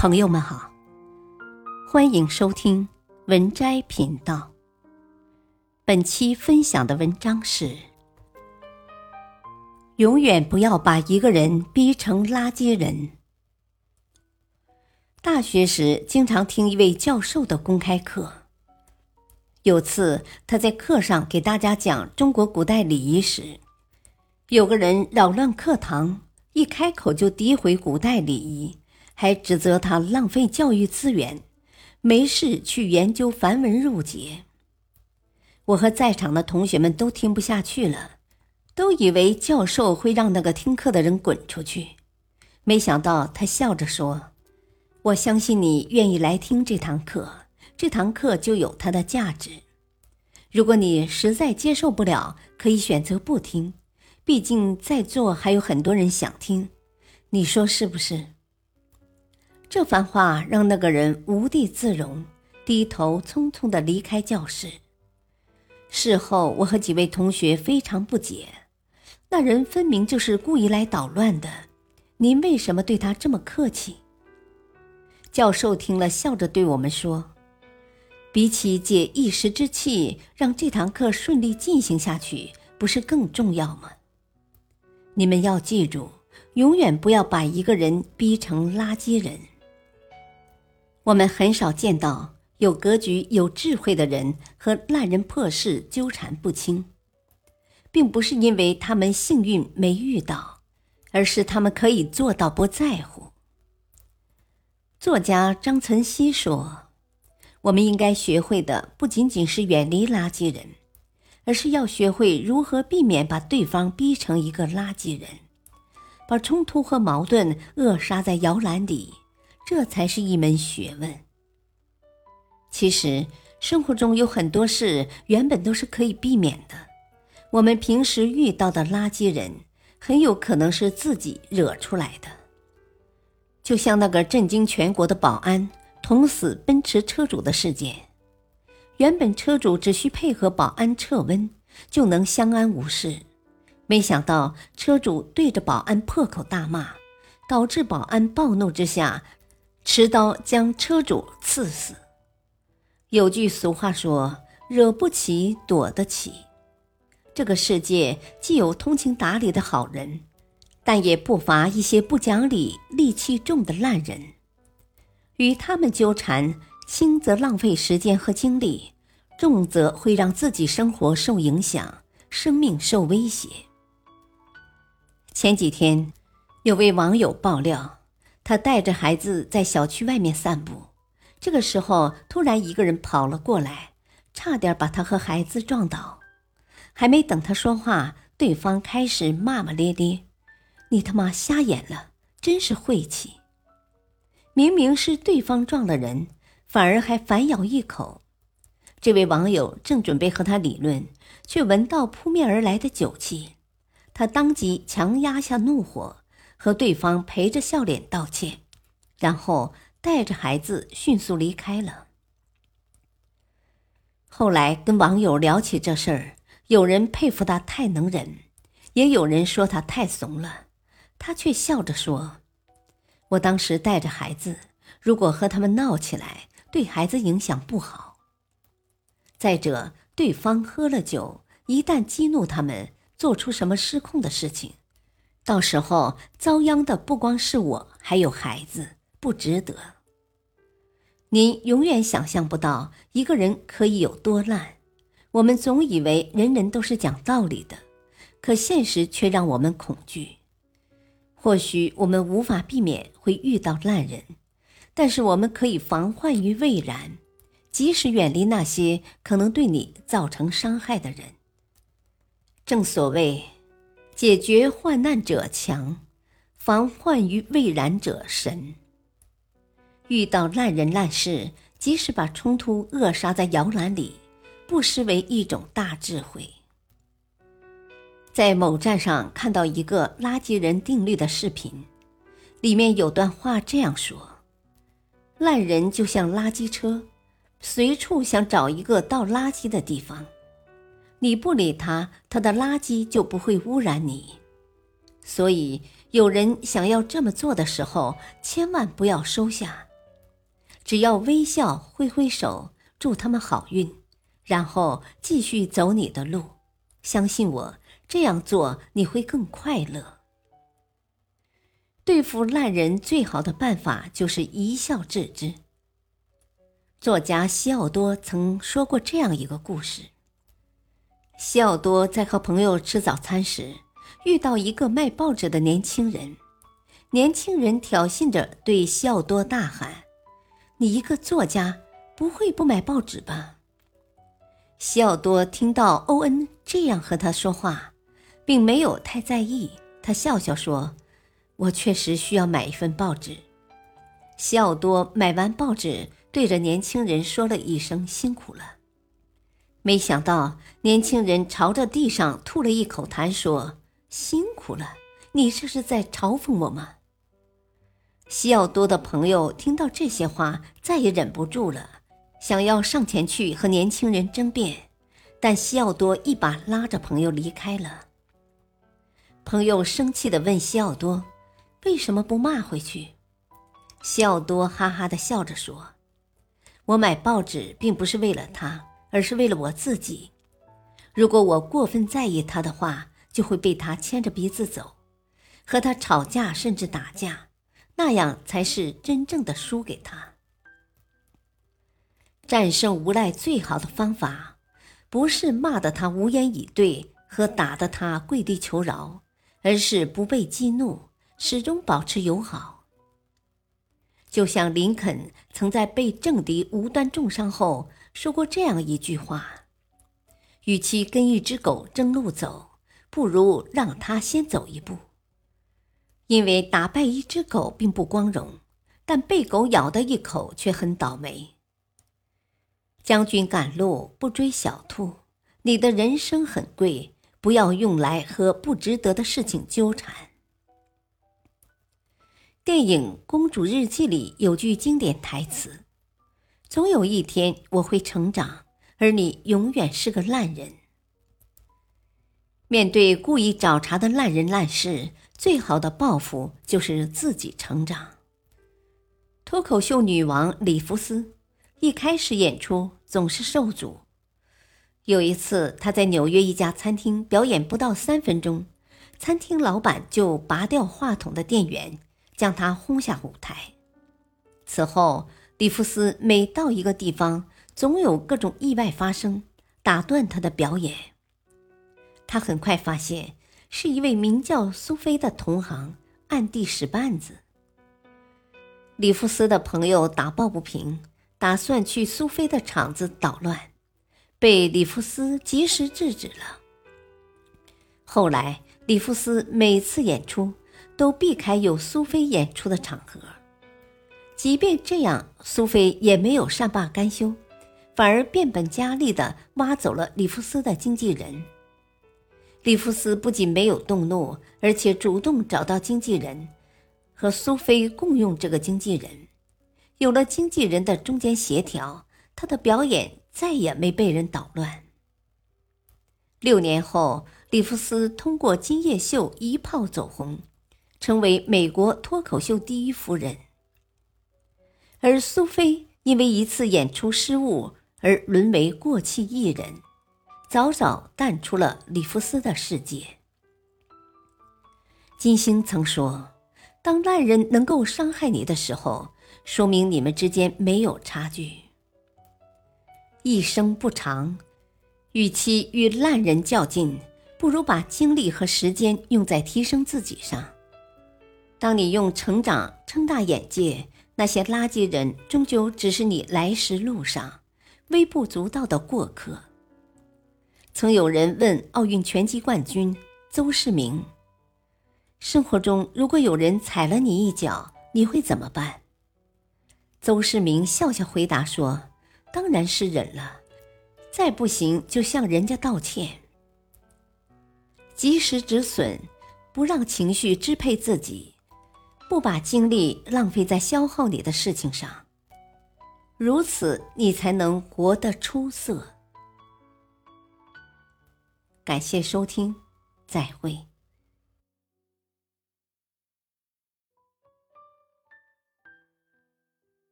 朋友们好，欢迎收听文摘频道。本期分享的文章是：永远不要把一个人逼成垃圾人。大学时经常听一位教授的公开课，有次他在课上给大家讲中国古代礼仪时，有个人扰乱课堂，一开口就诋毁古代礼仪。还指责他浪费教育资源，没事去研究繁文缛节。我和在场的同学们都听不下去了，都以为教授会让那个听课的人滚出去。没想到他笑着说：“我相信你愿意来听这堂课，这堂课就有它的价值。如果你实在接受不了，可以选择不听，毕竟在座还有很多人想听。你说是不是？”这番话让那个人无地自容，低头匆匆的离开教室。事后，我和几位同学非常不解，那人分明就是故意来捣乱的，您为什么对他这么客气？教授听了，笑着对我们说：“比起解一时之气，让这堂课顺利进行下去，不是更重要吗？你们要记住，永远不要把一个人逼成垃圾人。”我们很少见到有格局、有智慧的人和烂人破事纠缠不清，并不是因为他们幸运没遇到，而是他们可以做到不在乎。作家张岑曦说：“我们应该学会的不仅仅是远离垃圾人，而是要学会如何避免把对方逼成一个垃圾人，把冲突和矛盾扼杀在摇篮里。”这才是一门学问。其实，生活中有很多事原本都是可以避免的。我们平时遇到的垃圾人，很有可能是自己惹出来的。就像那个震惊全国的保安捅死奔驰车主的事件，原本车主只需配合保安测温就能相安无事，没想到车主对着保安破口大骂，导致保安暴怒之下。持刀将车主刺死。有句俗话说：“惹不起，躲得起。”这个世界既有通情达理的好人，但也不乏一些不讲理、戾气重的烂人。与他们纠缠，轻则浪费时间和精力，重则会让自己生活受影响，生命受威胁。前几天，有位网友爆料。他带着孩子在小区外面散步，这个时候突然一个人跑了过来，差点把他和孩子撞倒。还没等他说话，对方开始骂骂咧咧：“你他妈瞎眼了，真是晦气！”明明是对方撞了人，反而还反咬一口。这位网友正准备和他理论，却闻到扑面而来的酒气，他当即强压下怒火。和对方陪着笑脸道歉，然后带着孩子迅速离开了。后来跟网友聊起这事儿，有人佩服他太能忍，也有人说他太怂了。他却笑着说：“我当时带着孩子，如果和他们闹起来，对孩子影响不好。再者，对方喝了酒，一旦激怒他们，做出什么失控的事情。”到时候遭殃的不光是我，还有孩子，不值得。您永远想象不到一个人可以有多烂。我们总以为人人都是讲道理的，可现实却让我们恐惧。或许我们无法避免会遇到烂人，但是我们可以防患于未然，及时远离那些可能对你造成伤害的人。正所谓。解决患难者强，防患于未然者神。遇到烂人烂事，即使把冲突扼杀在摇篮里，不失为一种大智慧。在某站上看到一个“垃圾人定律”的视频，里面有段话这样说：“烂人就像垃圾车，随处想找一个倒垃圾的地方。”你不理他，他的垃圾就不会污染你。所以，有人想要这么做的时候，千万不要收下，只要微笑、挥挥手，祝他们好运，然后继续走你的路。相信我，这样做你会更快乐。对付烂人最好的办法就是一笑置之。作家西奥多曾说过这样一个故事：西奥多在和朋友吃早餐时，遇到一个卖报纸的年轻人。年轻人挑衅着对西奥多大喊：“你一个作家，不会不买报纸吧？”西奥多听到欧恩这样和他说话，并没有太在意。他笑笑说：“我确实需要买一份报纸。”西奥多买完报纸。对着年轻人说了一声“辛苦了”，没想到年轻人朝着地上吐了一口痰，说：“辛苦了，你这是在嘲讽我吗？”西奥多的朋友听到这些话，再也忍不住了，想要上前去和年轻人争辩，但西奥多一把拉着朋友离开了。朋友生气地问西奥多：“为什么不骂回去？”西奥多哈哈地笑着说。我买报纸并不是为了他，而是为了我自己。如果我过分在意他的话，就会被他牵着鼻子走，和他吵架甚至打架，那样才是真正的输给他。战胜无赖最好的方法，不是骂得他无言以对和打得他跪地求饶，而是不被激怒，始终保持友好。就像林肯曾在被政敌无端重伤后说过这样一句话：“与其跟一只狗争路走，不如让它先走一步。”因为打败一只狗并不光荣，但被狗咬的一口却很倒霉。将军赶路不追小兔，你的人生很贵，不要用来和不值得的事情纠缠。电影《公主日记》里有句经典台词：“总有一天我会成长，而你永远是个烂人。”面对故意找茬的烂人烂事，最好的报复就是自己成长。脱口秀女王里弗斯一开始演出总是受阻。有一次，她在纽约一家餐厅表演不到三分钟，餐厅老板就拔掉话筒的电源。将他轰下舞台。此后，里夫斯每到一个地方，总有各种意外发生，打断他的表演。他很快发现，是一位名叫苏菲的同行暗地使绊子。里夫斯的朋友打抱不平，打算去苏菲的场子捣乱，被里夫斯及时制止了。后来，里夫斯每次演出。都避开有苏菲演出的场合，即便这样，苏菲也没有善罢甘休，反而变本加厉地挖走了里夫斯的经纪人。里夫斯不仅没有动怒，而且主动找到经纪人，和苏菲共用这个经纪人。有了经纪人的中间协调，他的表演再也没被人捣乱。六年后，里夫斯通过《今夜秀》一炮走红。成为美国脱口秀第一夫人，而苏菲因为一次演出失误而沦为过气艺人，早早淡出了里弗斯的世界。金星曾说：“当烂人能够伤害你的时候，说明你们之间没有差距。一生不长，与其与烂人较劲，不如把精力和时间用在提升自己上。”当你用成长撑大眼界，那些垃圾人终究只是你来时路上微不足道的过客。曾有人问奥运拳击冠军邹市明：“生活中如果有人踩了你一脚，你会怎么办？”邹市明笑笑回答说：“当然是忍了，再不行就向人家道歉，及时止损，不让情绪支配自己。”不把精力浪费在消耗你的事情上，如此你才能活得出色。感谢收听，再会。